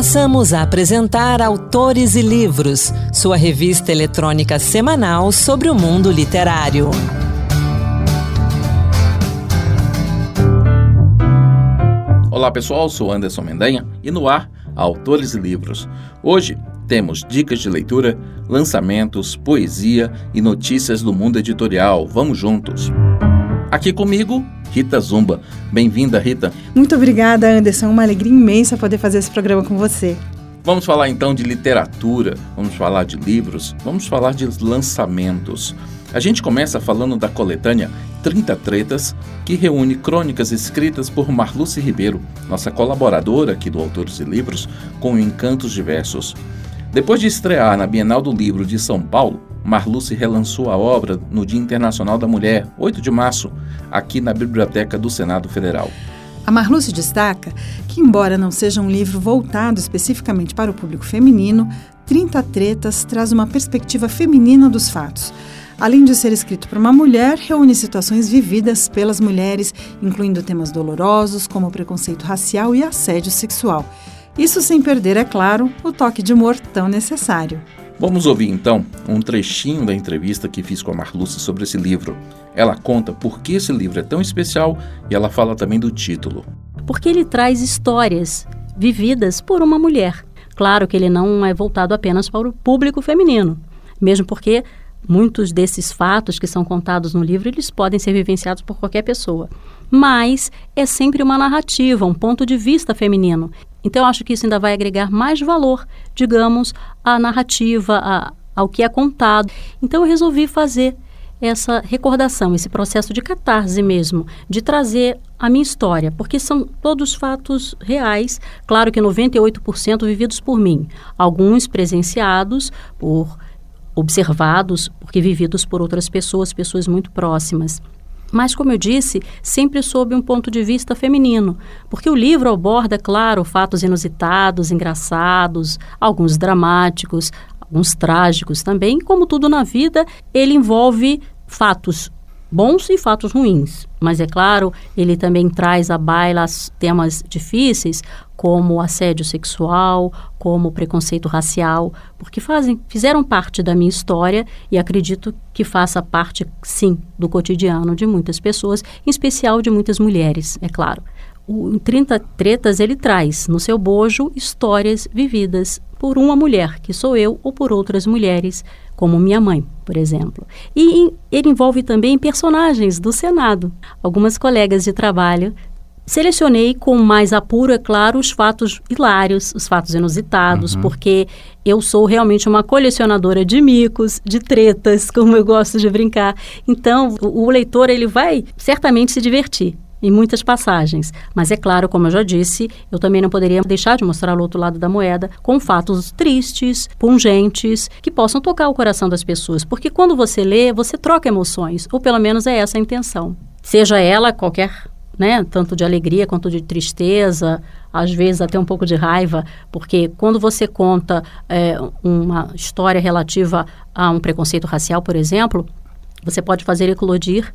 Passamos a apresentar Autores e Livros, sua revista eletrônica semanal sobre o mundo literário. Olá pessoal, sou Anderson Mendanha e no ar, Autores e Livros. Hoje temos dicas de leitura, lançamentos, poesia e notícias do mundo editorial. Vamos juntos! Aqui comigo, Rita Zumba. Bem-vinda, Rita. Muito obrigada, Anderson. Uma alegria imensa poder fazer esse programa com você. Vamos falar então de literatura, vamos falar de livros, vamos falar de lançamentos. A gente começa falando da coletânea 30 Tretas, que reúne crônicas escritas por Marluce Ribeiro, nossa colaboradora aqui do Autores e Livros, com encantos diversos. Depois de estrear na Bienal do Livro de São Paulo, Marluce relançou a obra no Dia Internacional da Mulher, 8 de março, aqui na Biblioteca do Senado Federal. A Marluce destaca que, embora não seja um livro voltado especificamente para o público feminino, 30 Tretas traz uma perspectiva feminina dos fatos. Além de ser escrito por uma mulher, reúne situações vividas pelas mulheres, incluindo temas dolorosos como preconceito racial e assédio sexual. Isso sem perder, é claro, o toque de humor tão necessário. Vamos ouvir então um trechinho da entrevista que fiz com a Marluce sobre esse livro. Ela conta por que esse livro é tão especial e ela fala também do título. Porque ele traz histórias vividas por uma mulher. Claro que ele não é voltado apenas para o público feminino, mesmo porque muitos desses fatos que são contados no livro, eles podem ser vivenciados por qualquer pessoa. Mas é sempre uma narrativa, um ponto de vista feminino. Então, acho que isso ainda vai agregar mais valor, digamos, à narrativa, a, ao que é contado. Então, eu resolvi fazer essa recordação, esse processo de catarse mesmo, de trazer a minha história, porque são todos fatos reais, claro que 98% vividos por mim, alguns presenciados por observados, porque vividos por outras pessoas, pessoas muito próximas mas, como eu disse, sempre sob um ponto de vista feminino, porque o livro aborda, claro, fatos inusitados, engraçados, alguns dramáticos, alguns trágicos também. Como tudo na vida, ele envolve fatos bons e fatos ruins. Mas é claro, ele também traz à baila temas difíceis, como assédio sexual, como preconceito racial, porque fazem, fizeram parte da minha história e acredito que faça parte, sim, do cotidiano de muitas pessoas, em especial de muitas mulheres, é claro. O, em 30 Tretas, ele traz no seu bojo histórias vividas por uma mulher, que sou eu, ou por outras mulheres, como minha mãe, por exemplo. E ele envolve também personagens do Senado. Algumas colegas de trabalho Selecionei com mais apuro, é claro, os fatos hilários, os fatos inusitados, uhum. porque eu sou realmente uma colecionadora de micos, de tretas, como eu gosto de brincar. Então, o, o leitor ele vai certamente se divertir em muitas passagens. Mas é claro, como eu já disse, eu também não poderia deixar de mostrar o outro lado da moeda com fatos tristes, pungentes, que possam tocar o coração das pessoas. Porque quando você lê, você troca emoções, ou pelo menos é essa a intenção. Seja ela qualquer né? Tanto de alegria quanto de tristeza, às vezes até um pouco de raiva, porque quando você conta é, uma história relativa a um preconceito racial, por exemplo, você pode fazer eclodir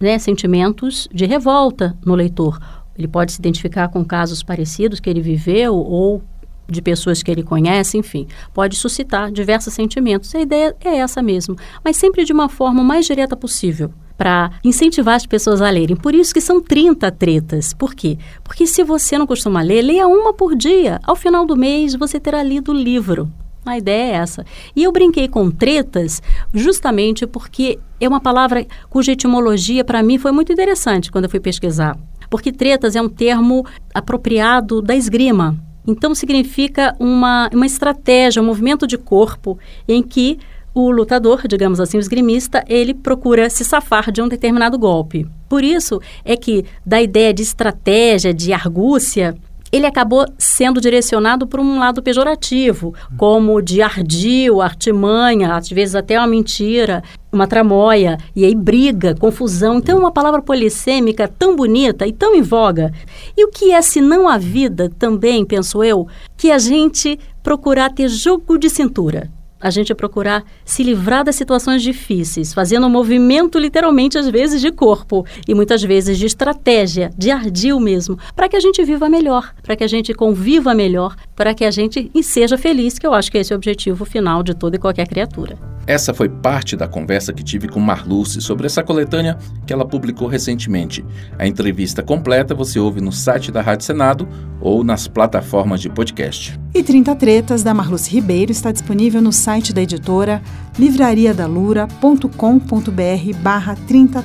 né, sentimentos de revolta no leitor. Ele pode se identificar com casos parecidos que ele viveu ou de pessoas que ele conhece, enfim, pode suscitar diversos sentimentos. A ideia é essa mesmo, mas sempre de uma forma mais direta possível para incentivar as pessoas a lerem. Por isso que são 30 tretas. Por quê? Porque se você não costuma ler, leia uma por dia. Ao final do mês, você terá lido o livro. A ideia é essa. E eu brinquei com tretas justamente porque é uma palavra cuja etimologia para mim foi muito interessante quando eu fui pesquisar. Porque tretas é um termo apropriado da esgrima. Então significa uma, uma estratégia, um movimento de corpo em que o lutador, digamos assim, o esgrimista, ele procura se safar de um determinado golpe. Por isso é que da ideia de estratégia, de argúcia, ele acabou sendo direcionado por um lado pejorativo, como de ardil, artimanha, às vezes até uma mentira, uma tramóia, e aí briga, confusão. Então, uma palavra polissêmica tão bonita e tão em voga. E o que é, se não a vida, também, penso eu, que a gente procurar ter jogo de cintura a gente procurar se livrar das situações difíceis, fazendo um movimento literalmente às vezes de corpo e muitas vezes de estratégia, de ardil mesmo, para que a gente viva melhor, para que a gente conviva melhor, para que a gente seja feliz, que eu acho que esse é o objetivo final de toda e qualquer criatura. Essa foi parte da conversa que tive com Marluce sobre essa coletânea que ela publicou recentemente. A entrevista completa você ouve no site da Rádio Senado ou nas plataformas de podcast. E 30 Tretas da Marluce Ribeiro está disponível no site da editora livrariadalura.com.br barra 30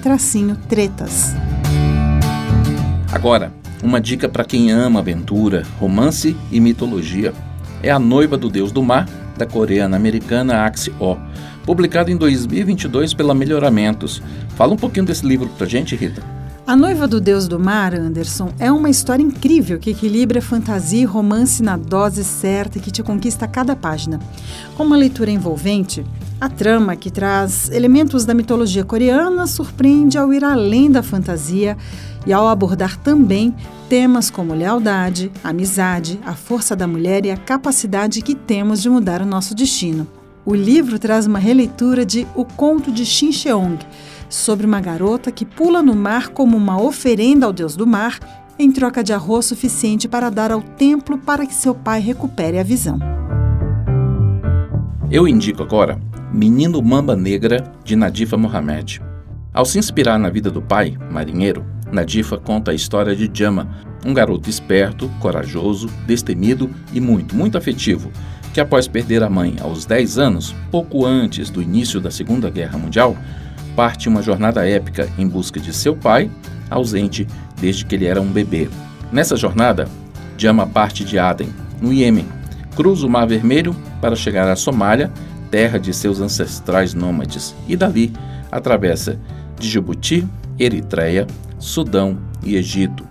tretas. Agora, uma dica para quem ama aventura, romance e mitologia. É A Noiva do Deus do Mar, da coreana-americana Axie O publicado em 2022 pela Melhoramentos. Fala um pouquinho desse livro pra gente, Rita. A Noiva do Deus do Mar, Anderson, é uma história incrível que equilibra fantasia e romance na dose certa que te conquista a cada página. Com uma leitura envolvente, a trama, que traz elementos da mitologia coreana, surpreende ao ir além da fantasia e ao abordar também temas como lealdade, amizade, a força da mulher e a capacidade que temos de mudar o nosso destino. O livro traz uma releitura de O Conto de Shin Cheong, sobre uma garota que pula no mar como uma oferenda ao deus do mar em troca de arroz suficiente para dar ao templo para que seu pai recupere a visão. Eu indico agora Menino Mamba Negra, de Nadifa Mohamed. Ao se inspirar na vida do pai, marinheiro, Nadifa conta a história de Jama, um garoto esperto, corajoso, destemido e muito, muito afetivo, que após perder a mãe aos 10 anos, pouco antes do início da Segunda Guerra Mundial, parte uma jornada épica em busca de seu pai, ausente desde que ele era um bebê. Nessa jornada, Jama parte de Aden, no Iêmen, cruza o Mar Vermelho para chegar à Somália, terra de seus ancestrais nômades, e dali atravessa Djibouti, Eritreia, Sudão e Egito.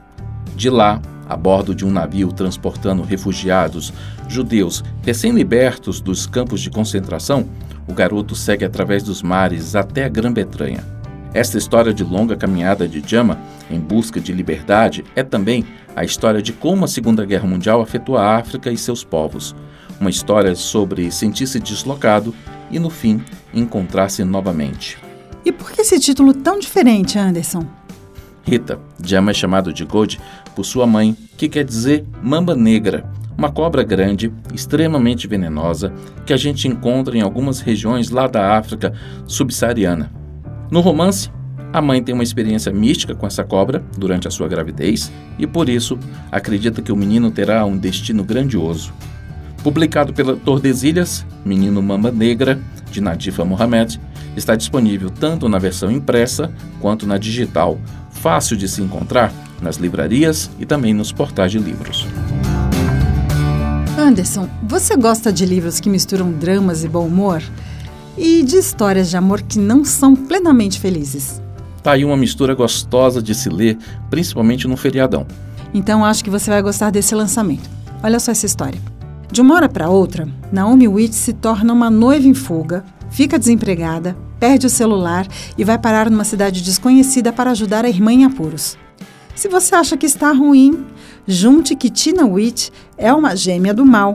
De lá, a bordo de um navio transportando refugiados judeus recém-libertos dos campos de concentração, o garoto segue através dos mares até a Grã-Bretanha. Esta história de longa caminhada de Jama em busca de liberdade é também a história de como a Segunda Guerra Mundial afetou a África e seus povos. Uma história sobre sentir-se deslocado e, no fim, encontrar-se novamente. E por que esse título tão diferente, Anderson? Rita, Jama é chamado de God por sua mãe, que quer dizer mamba negra, uma cobra grande, extremamente venenosa, que a gente encontra em algumas regiões lá da África subsaariana. No romance, a mãe tem uma experiência mística com essa cobra durante a sua gravidez e, por isso, acredita que o menino terá um destino grandioso. Publicado pela Tordesilhas, Menino Mamba Negra, de Nadifa Mohamed, está disponível tanto na versão impressa quanto na digital, fácil de se encontrar nas livrarias e também nos portais de livros. Anderson, você gosta de livros que misturam dramas e bom humor? E de histórias de amor que não são plenamente felizes? Tá aí uma mistura gostosa de se ler, principalmente no feriadão. Então acho que você vai gostar desse lançamento. Olha só essa história. De uma hora para outra, Naomi Witt se torna uma noiva em fuga, fica desempregada, perde o celular e vai parar numa cidade desconhecida para ajudar a irmã em apuros. Se você acha que está ruim, junte que Tina Witt é uma gêmea do mal.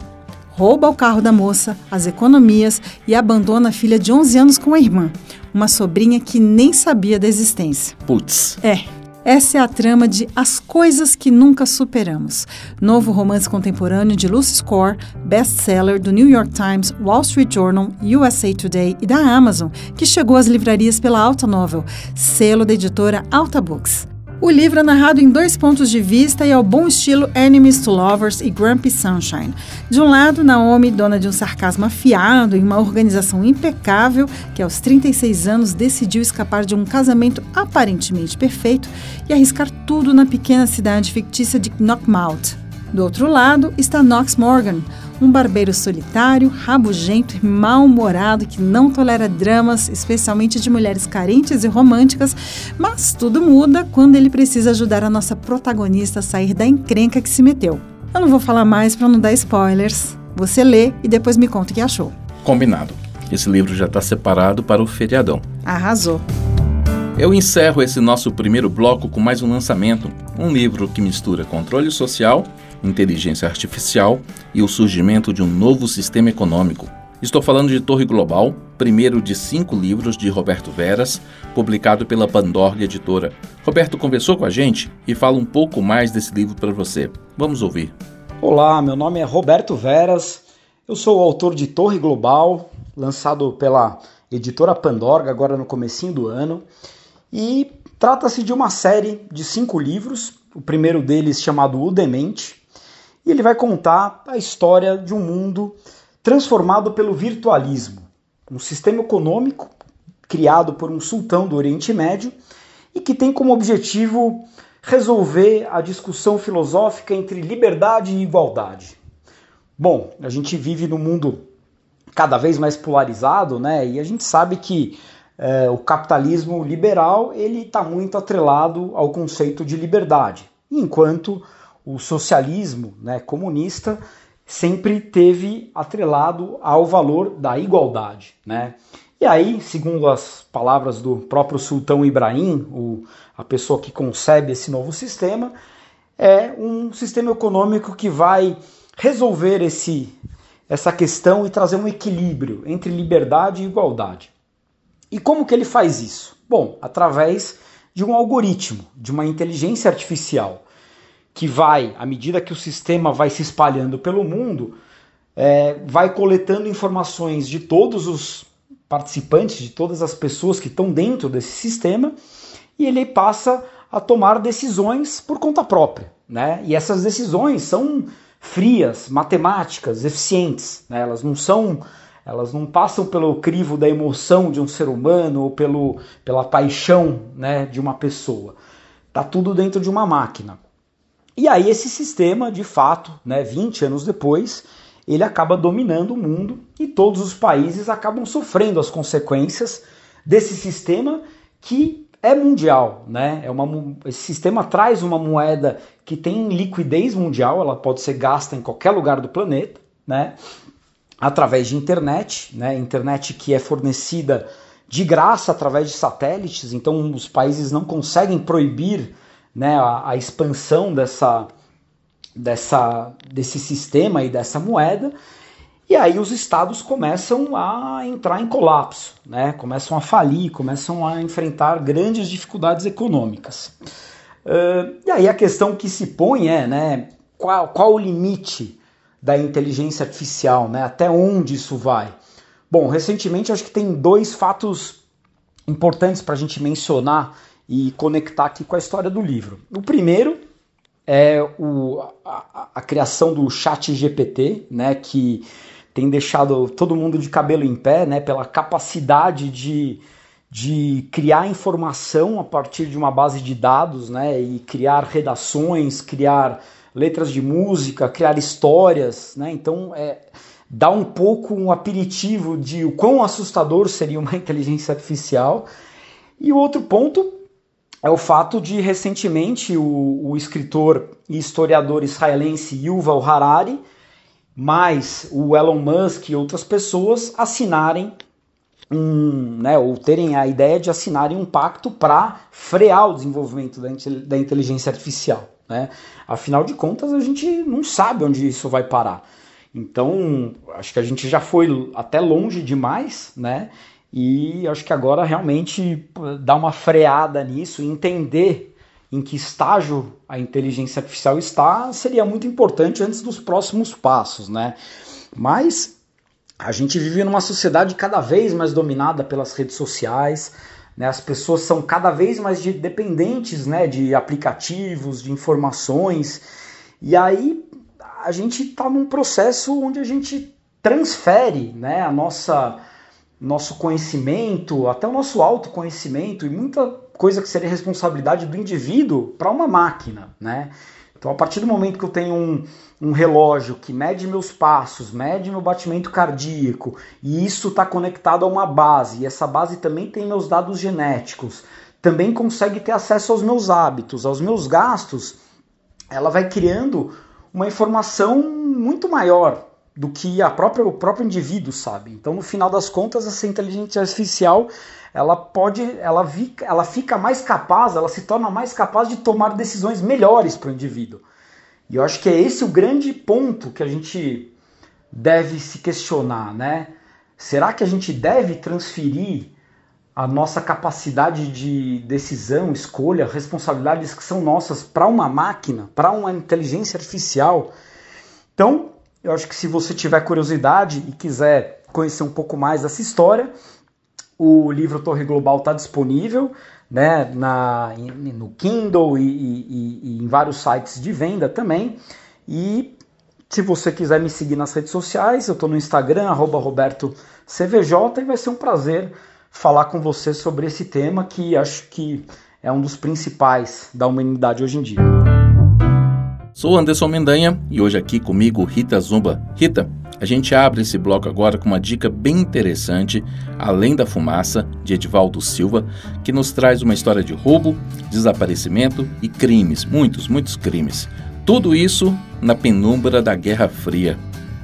Rouba o carro da moça, as economias e abandona a filha de 11 anos com a irmã, uma sobrinha que nem sabia da existência. Putz. É, essa é a trama de As Coisas que Nunca Superamos, novo romance contemporâneo de Lucy Score, best-seller do New York Times, Wall Street Journal, USA Today e da Amazon, que chegou às livrarias pela Alta Novel, selo da editora Alta Books. O livro é narrado em dois pontos de vista e ao bom estilo Enemies to Lovers e Grumpy Sunshine. De um lado, Naomi, dona de um sarcasmo afiado e uma organização impecável, que aos 36 anos decidiu escapar de um casamento aparentemente perfeito e arriscar tudo na pequena cidade fictícia de Knockmouth. Do outro lado está Knox Morgan, um barbeiro solitário, rabugento e mal-humorado que não tolera dramas, especialmente de mulheres carentes e românticas, mas tudo muda quando ele precisa ajudar a nossa protagonista a sair da encrenca que se meteu. Eu não vou falar mais para não dar spoilers. Você lê e depois me conta o que achou. Combinado. Esse livro já está separado para o feriadão. Arrasou. Eu encerro esse nosso primeiro bloco com mais um lançamento, um livro que mistura controle social inteligência artificial e o surgimento de um novo sistema econômico. Estou falando de Torre Global, primeiro de cinco livros de Roberto Veras, publicado pela Pandorga Editora. Roberto conversou com a gente e fala um pouco mais desse livro para você. Vamos ouvir. Olá, meu nome é Roberto Veras, eu sou o autor de Torre Global, lançado pela editora Pandorga agora no comecinho do ano, e trata-se de uma série de cinco livros, o primeiro deles chamado O Demente, e ele vai contar a história de um mundo transformado pelo virtualismo, um sistema econômico criado por um sultão do Oriente Médio e que tem como objetivo resolver a discussão filosófica entre liberdade e igualdade. Bom, a gente vive num mundo cada vez mais polarizado, né? E a gente sabe que é, o capitalismo liberal ele está muito atrelado ao conceito de liberdade, enquanto o socialismo né, comunista sempre teve atrelado ao valor da igualdade. Né? E aí, segundo as palavras do próprio Sultão Ibrahim, o, a pessoa que concebe esse novo sistema, é um sistema econômico que vai resolver esse, essa questão e trazer um equilíbrio entre liberdade e igualdade. E como que ele faz isso? Bom, através de um algoritmo, de uma inteligência artificial que vai, à medida que o sistema vai se espalhando pelo mundo, é, vai coletando informações de todos os participantes, de todas as pessoas que estão dentro desse sistema, e ele passa a tomar decisões por conta própria. Né? E essas decisões são frias, matemáticas, eficientes. Né? Elas não são, elas não passam pelo crivo da emoção de um ser humano ou pelo, pela paixão né, de uma pessoa. Tá tudo dentro de uma máquina. E aí esse sistema, de fato, né, 20 anos depois, ele acaba dominando o mundo e todos os países acabam sofrendo as consequências desse sistema que é mundial, né? É uma, esse sistema traz uma moeda que tem liquidez mundial, ela pode ser gasta em qualquer lugar do planeta, né? Através de internet, né? Internet que é fornecida de graça através de satélites, então os países não conseguem proibir né, a, a expansão dessa, dessa, desse sistema e dessa moeda. E aí os estados começam a entrar em colapso, né? começam a falir, começam a enfrentar grandes dificuldades econômicas. Uh, e aí a questão que se põe é né, qual, qual o limite da inteligência artificial, né? até onde isso vai? Bom, recentemente acho que tem dois fatos importantes para a gente mencionar e conectar aqui com a história do livro. O primeiro é o, a, a criação do Chat GPT, né, que tem deixado todo mundo de cabelo em pé, né, pela capacidade de, de criar informação a partir de uma base de dados, né, e criar redações, criar letras de música, criar histórias, né, então é, dá um pouco um aperitivo de o quão assustador seria uma inteligência artificial. E o outro ponto é o fato de recentemente o, o escritor e historiador israelense Yuval Harari, mais o Elon Musk e outras pessoas assinarem um, né, ou terem a ideia de assinarem um pacto para frear o desenvolvimento da, da inteligência artificial. Né? Afinal de contas, a gente não sabe onde isso vai parar. Então, acho que a gente já foi até longe demais, né? E acho que agora realmente dar uma freada nisso, entender em que estágio a inteligência artificial está, seria muito importante antes dos próximos passos, né? Mas a gente vive numa sociedade cada vez mais dominada pelas redes sociais, né? As pessoas são cada vez mais dependentes, né, de aplicativos, de informações. E aí a gente está num processo onde a gente transfere, né, a nossa nosso conhecimento, até o nosso autoconhecimento e muita coisa que seria responsabilidade do indivíduo para uma máquina, né? Então, a partir do momento que eu tenho um, um relógio que mede meus passos, mede meu batimento cardíaco, e isso está conectado a uma base, e essa base também tem meus dados genéticos, também consegue ter acesso aos meus hábitos, aos meus gastos, ela vai criando uma informação muito maior do que a própria, o próprio indivíduo sabe. Então, no final das contas, essa inteligência artificial ela pode, ela, ela fica mais capaz, ela se torna mais capaz de tomar decisões melhores para o indivíduo. E eu acho que é esse o grande ponto que a gente deve se questionar, né? Será que a gente deve transferir a nossa capacidade de decisão, escolha, responsabilidades que são nossas para uma máquina, para uma inteligência artificial? Então, eu acho que se você tiver curiosidade e quiser conhecer um pouco mais dessa história, o livro Torre Global está disponível né, na, no Kindle e, e, e, em vários sites de venda também. E se você quiser me seguir nas redes sociais, eu estou no Instagram, RobertoCVJ, e vai ser um prazer falar com você sobre esse tema que acho que é um dos principais da humanidade hoje em dia. Sou Anderson Mendanha e hoje aqui comigo Rita Zumba. Rita, a gente abre esse bloco agora com uma dica bem interessante, Além da Fumaça, de Edivaldo Silva, que nos traz uma história de roubo, desaparecimento e crimes, muitos, muitos crimes. Tudo isso na penumbra da Guerra Fria.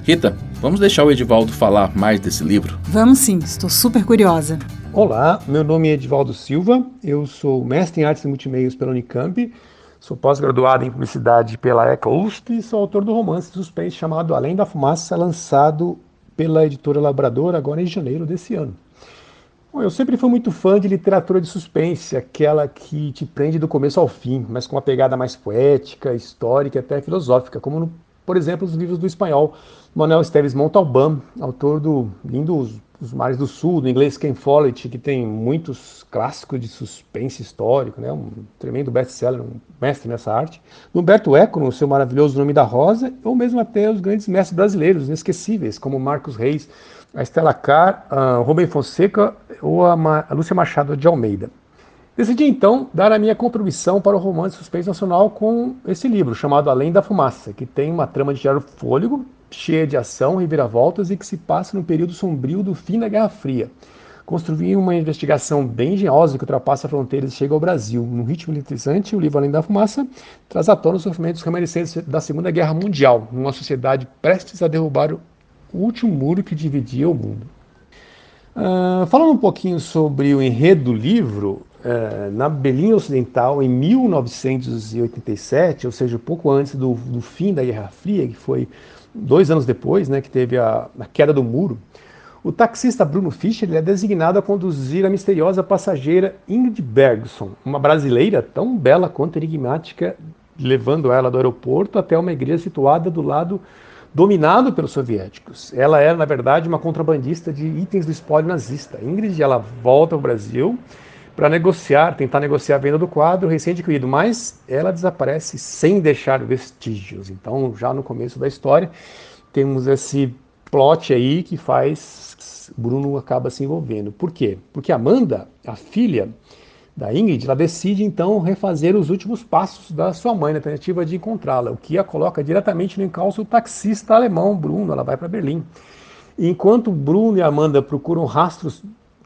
Rita, vamos deixar o Edivaldo falar mais desse livro? Vamos sim, estou super curiosa. Olá, meu nome é Edivaldo Silva, eu sou mestre em artes e multimeios pela Unicamp Sou pós-graduado em publicidade pela ECA USP e sou autor do romance suspense chamado Além da Fumaça, lançado pela editora Labrador agora em janeiro desse ano. Bom, eu sempre fui muito fã de literatura de suspense, aquela que te prende do começo ao fim, mas com uma pegada mais poética, histórica e até filosófica, como, no, por exemplo, os livros do espanhol Manuel Esteves Montalbán, autor do lindo os Mares do Sul, do inglês Ken Follett, que tem muitos clássicos de suspense histórico, né? um tremendo best-seller, um mestre nessa arte. Humberto Eco, no seu maravilhoso Nome da Rosa, ou mesmo até os grandes mestres brasileiros, inesquecíveis, como Marcos Reis, a Estela Carr, a Rubem Fonseca ou a, Ma a Lúcia Machado de Almeida. Decidi então dar a minha contribuição para o romance suspense nacional com esse livro, chamado Além da Fumaça, que tem uma trama de gerar fôlego, cheia de ação, reviravoltas e que se passa no período sombrio do fim da Guerra Fria. Construí uma investigação bem engenhosa que ultrapassa fronteiras e chega ao Brasil. Num ritmo eletrizante, o livro Além da Fumaça traz à tona os sofrimentos remanescentes da Segunda Guerra Mundial, numa sociedade prestes a derrubar o último muro que dividia o mundo. Uh, falando um pouquinho sobre o enredo do livro, na Berlim Ocidental, em 1987, ou seja, pouco antes do, do fim da Guerra Fria, que foi dois anos depois, né, que teve a, a queda do muro, o taxista Bruno Fischer é designado a conduzir a misteriosa passageira Ingrid Bergson, uma brasileira tão bela quanto enigmática, levando ela do aeroporto até uma igreja situada do lado dominado pelos soviéticos. Ela era, na verdade, uma contrabandista de itens do espólio nazista. Ingrid ela volta ao Brasil para negociar, tentar negociar a venda do quadro recém-adquirido, mas ela desaparece sem deixar vestígios. Então, já no começo da história, temos esse plot aí que faz Bruno acaba se envolvendo. Por quê? Porque Amanda, a filha da Ingrid, ela decide então refazer os últimos passos da sua mãe na tentativa de encontrá-la, o que a coloca diretamente no encalço do taxista alemão Bruno. Ela vai para Berlim. Enquanto Bruno e Amanda procuram rastros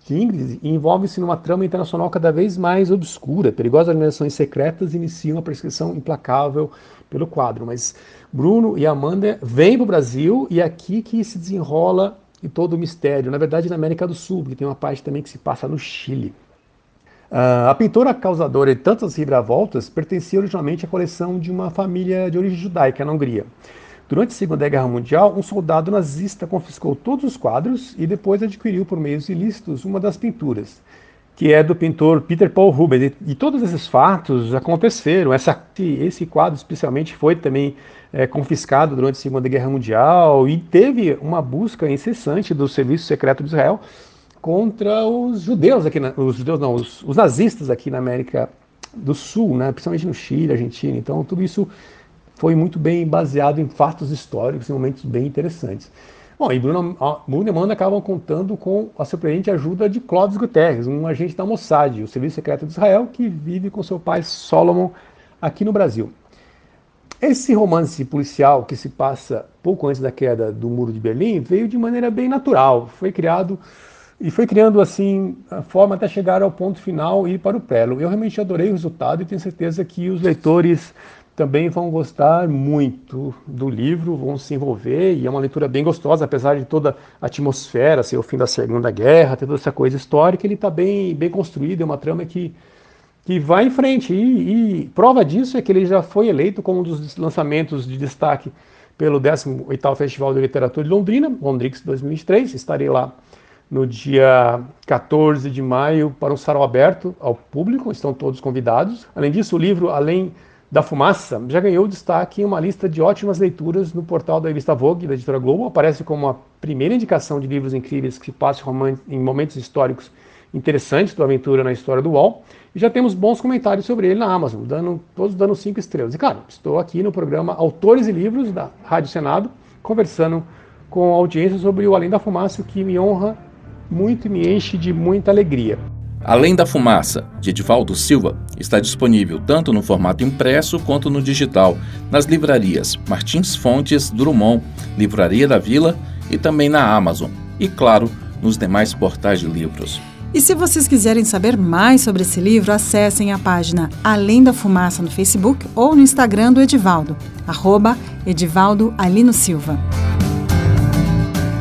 Ingrid envolve-se numa trama internacional cada vez mais obscura. Perigosas organizações secretas iniciam a perseguição implacável pelo quadro. Mas Bruno e Amanda vêm para o Brasil e é aqui que se desenrola todo o mistério. Na verdade, na América do Sul, porque tem uma parte também que se passa no Chile. Uh, a pintora causadora de tantas reviravoltas pertencia originalmente à coleção de uma família de origem judaica na Hungria. Durante a Segunda Guerra Mundial, um soldado nazista confiscou todos os quadros e depois adquiriu por meios ilícitos uma das pinturas, que é do pintor Peter Paul Rubens. E, todos esses fatos aconteceram. Essa, esse quadro, especialmente, foi também é, confiscado durante a Segunda Guerra Mundial e teve uma busca incessante do Serviço Secreto de Israel contra os judeus aqui, na, os judeus não, os, os nazistas aqui na América do Sul, né, principalmente no Chile, Argentina. Então, tudo isso foi muito bem baseado em fatos históricos, em momentos bem interessantes. Bom, e Bruno, Bruno e Amanda acabam contando com a surpreendente ajuda de Clóvis Guterres, um agente da Mossad, o Serviço Secreto de Israel, que vive com seu pai Solomon aqui no Brasil. Esse romance policial que se passa pouco antes da queda do Muro de Berlim veio de maneira bem natural. Foi criado e foi criando assim a forma até chegar ao ponto final e ir para o prelo. Eu realmente adorei o resultado e tenho certeza que os leitores também vão gostar muito do livro, vão se envolver, e é uma leitura bem gostosa, apesar de toda a atmosfera, ser o fim da Segunda Guerra, toda essa coisa histórica, ele está bem, bem construído, é uma trama que, que vai em frente, e, e, prova disso é que ele já foi eleito como um dos lançamentos de destaque pelo 18º Festival de Literatura de Londrina, Londrix 2023. Estarei lá no dia 14 de maio para um sarau aberto ao público, estão todos convidados. Além disso, o livro Além da Fumaça já ganhou destaque em uma lista de ótimas leituras no portal da revista Vogue, da editora Globo. Aparece como a primeira indicação de livros incríveis que se passam em momentos históricos interessantes do Aventura na história do UOL. E já temos bons comentários sobre ele na Amazon, dando, todos dando cinco estrelas. E claro, estou aqui no programa Autores e Livros da Rádio Senado, conversando com a audiência sobre o Além da Fumaça, o que me honra muito e me enche de muita alegria. Além da Fumaça, de Edivaldo Silva, está disponível tanto no formato impresso quanto no digital, nas livrarias Martins Fontes, Drummond, Livraria da Vila e também na Amazon. E, claro, nos demais portais de livros. E se vocês quiserem saber mais sobre esse livro, acessem a página Além da Fumaça no Facebook ou no Instagram do Edivaldo, arroba Edivaldo Alino Silva.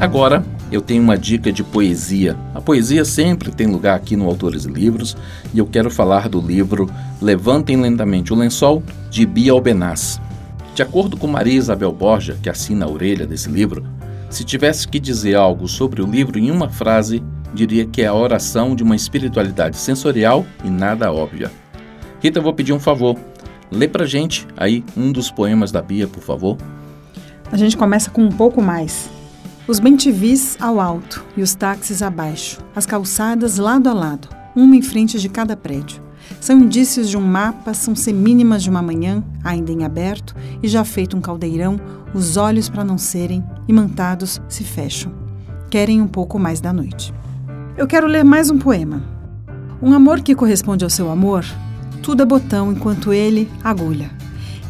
Agora, eu tenho uma dica de poesia. A poesia sempre tem lugar aqui no Autores e Livros e eu quero falar do livro Levantem Lentamente o Lençol, de Bia Albenaz. De acordo com Maria Isabel Borja, que assina a orelha desse livro, se tivesse que dizer algo sobre o livro em uma frase, diria que é a oração de uma espiritualidade sensorial e nada óbvia. Rita, eu vou pedir um favor. Lê pra gente aí um dos poemas da Bia, por favor. A gente começa com um pouco mais. Os bentivis ao alto e os táxis abaixo, as calçadas lado a lado, uma em frente de cada prédio. São indícios de um mapa, são semínimas de uma manhã, ainda em aberto, e já feito um caldeirão, os olhos para não serem, imantados, se fecham. Querem um pouco mais da noite. Eu quero ler mais um poema. Um amor que corresponde ao seu amor, tudo é botão enquanto ele, agulha.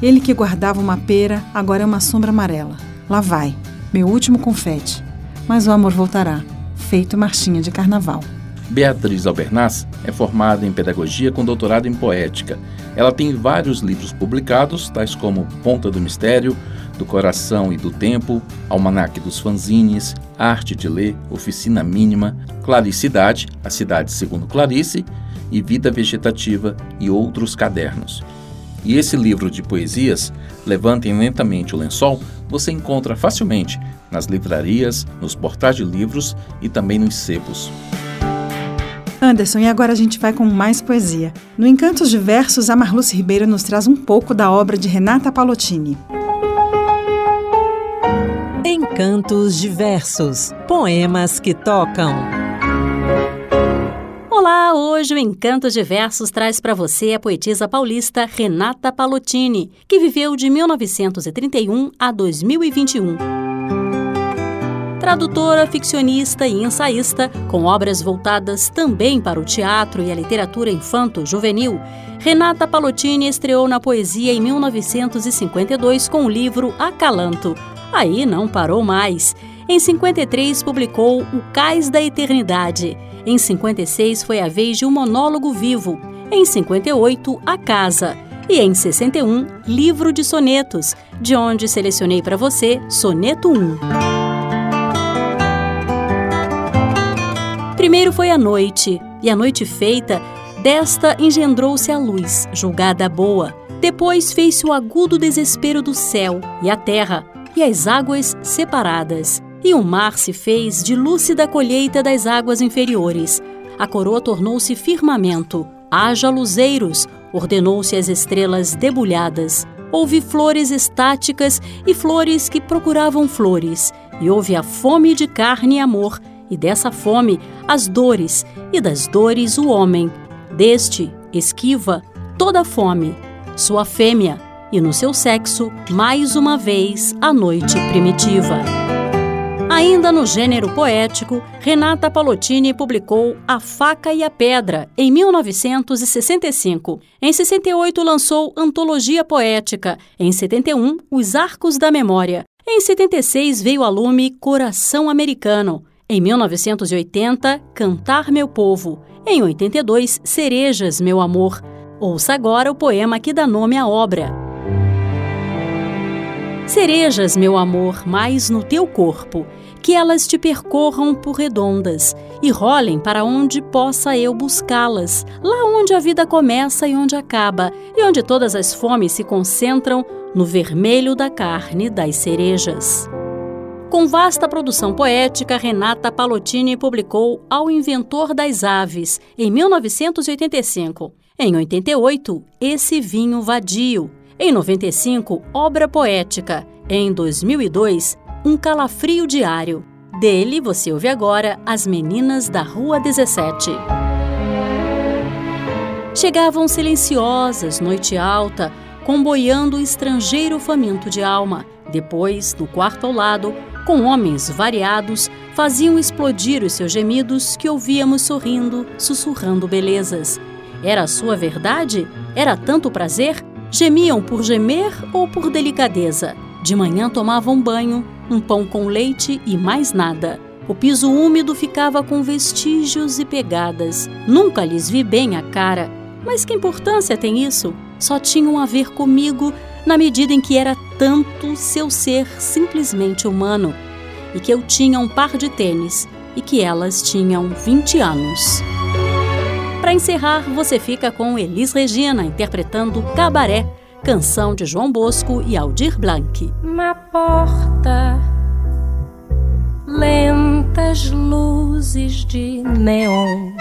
Ele que guardava uma pera, agora é uma sombra amarela. Lá vai, meu último confete. Mas o amor voltará, feito marchinha de carnaval. Beatriz Albernaz é formada em pedagogia com doutorado em poética. Ela tem vários livros publicados, tais como Ponta do Mistério, Do Coração e do Tempo, Almanaque dos Fanzines, Arte de Ler, Oficina Mínima, Claricidade, A Cidade Segundo Clarice e Vida Vegetativa e outros cadernos. E esse livro de poesias, Levantem Lentamente o Lençol, você encontra facilmente nas livrarias, nos portais de livros e também nos sebos. Anderson, e agora a gente vai com mais poesia. No Encantos Diversos, a Marluce Ribeiro nos traz um pouco da obra de Renata Palottini. Encantos Diversos Poemas que tocam. Olá, hoje o Encantos Diversos traz para você a poetisa paulista Renata Palottini, que viveu de 1931 a 2021. Tradutora, ficcionista e ensaísta, com obras voltadas também para o teatro e a literatura infanto-juvenil, Renata Palottini estreou na poesia em 1952 com o livro Acalanto. Aí não parou mais. Em 53 publicou O Cais da Eternidade em 56 foi a vez de um monólogo vivo. Em 58, A Casa. E em 61, Livro de Sonetos, de onde selecionei para você Soneto 1. Primeiro foi a noite, e a noite feita, desta engendrou-se a luz, julgada boa. Depois fez-se o agudo desespero do céu e a terra, e as águas separadas e o mar se fez de lúcida colheita das águas inferiores. A coroa tornou-se firmamento, haja luzeiros, ordenou-se as estrelas debulhadas. Houve flores estáticas e flores que procuravam flores, e houve a fome de carne e amor, e dessa fome as dores, e das dores o homem. Deste, esquiva, toda fome, sua fêmea, e no seu sexo, mais uma vez, a noite primitiva. Ainda no gênero poético, Renata Palottini publicou A Faca e a Pedra, em 1965. Em 68, lançou Antologia Poética. Em 71, Os Arcos da Memória. Em 76, veio a lume Coração Americano. Em 1980, Cantar Meu Povo. Em 82, Cerejas, Meu Amor. Ouça agora o poema que dá nome à obra. Cerejas, meu amor, mais no teu corpo que elas te percorram por redondas e rolem para onde possa eu buscá-las, lá onde a vida começa e onde acaba, e onde todas as fomes se concentram no vermelho da carne das cerejas. Com vasta produção poética, Renata Palottini publicou Ao Inventor das Aves, em 1985. Em 88, Esse Vinho Vadio. Em 95, Obra Poética. Em 2002, um calafrio diário. Dele você ouve agora As Meninas da Rua 17. Chegavam silenciosas, noite alta, comboiando o estrangeiro faminto de alma. Depois, no quarto ao lado, com homens variados, faziam explodir os seus gemidos que ouvíamos sorrindo, sussurrando belezas. Era a sua verdade? Era tanto prazer? Gemiam por gemer ou por delicadeza? De manhã tomavam banho, um pão com leite e mais nada. O piso úmido ficava com vestígios e pegadas. Nunca lhes vi bem a cara. Mas que importância tem isso? Só tinham a ver comigo na medida em que era tanto seu ser simplesmente humano e que eu tinha um par de tênis e que elas tinham 20 anos. Para encerrar, você fica com Elis Regina interpretando Cabaré canção de João Bosco e Aldir Blanc. Na porta, lentas luzes de neon.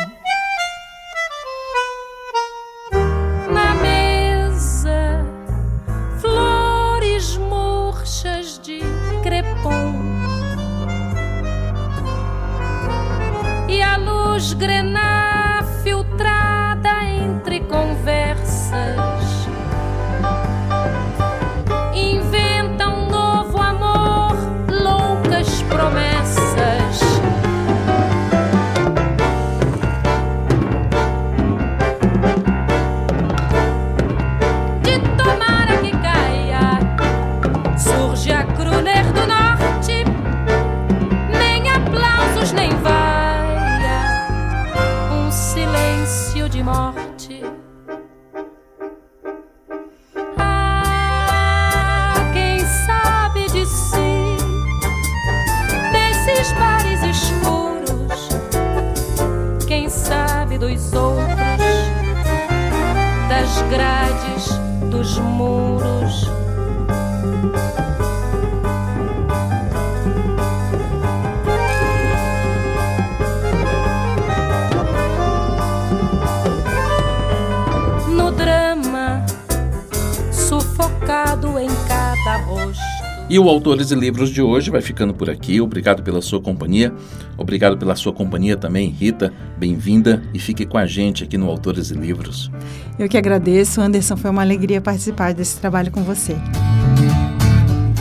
E o Autores e Livros de hoje vai ficando por aqui. Obrigado pela sua companhia. Obrigado pela sua companhia também, Rita. Bem-vinda e fique com a gente aqui no Autores e Livros. Eu que agradeço, Anderson. Foi uma alegria participar desse trabalho com você.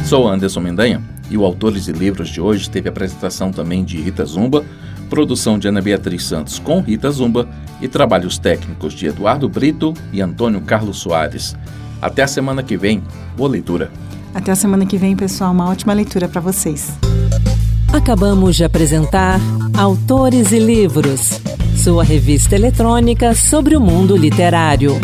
Sou Anderson Mendanha e o Autores e Livros de hoje teve apresentação também de Rita Zumba, produção de Ana Beatriz Santos com Rita Zumba e trabalhos técnicos de Eduardo Brito e Antônio Carlos Soares. Até a semana que vem. Boa leitura. Até a semana que vem, pessoal. Uma ótima leitura para vocês. Acabamos de apresentar Autores e Livros, sua revista eletrônica sobre o mundo literário.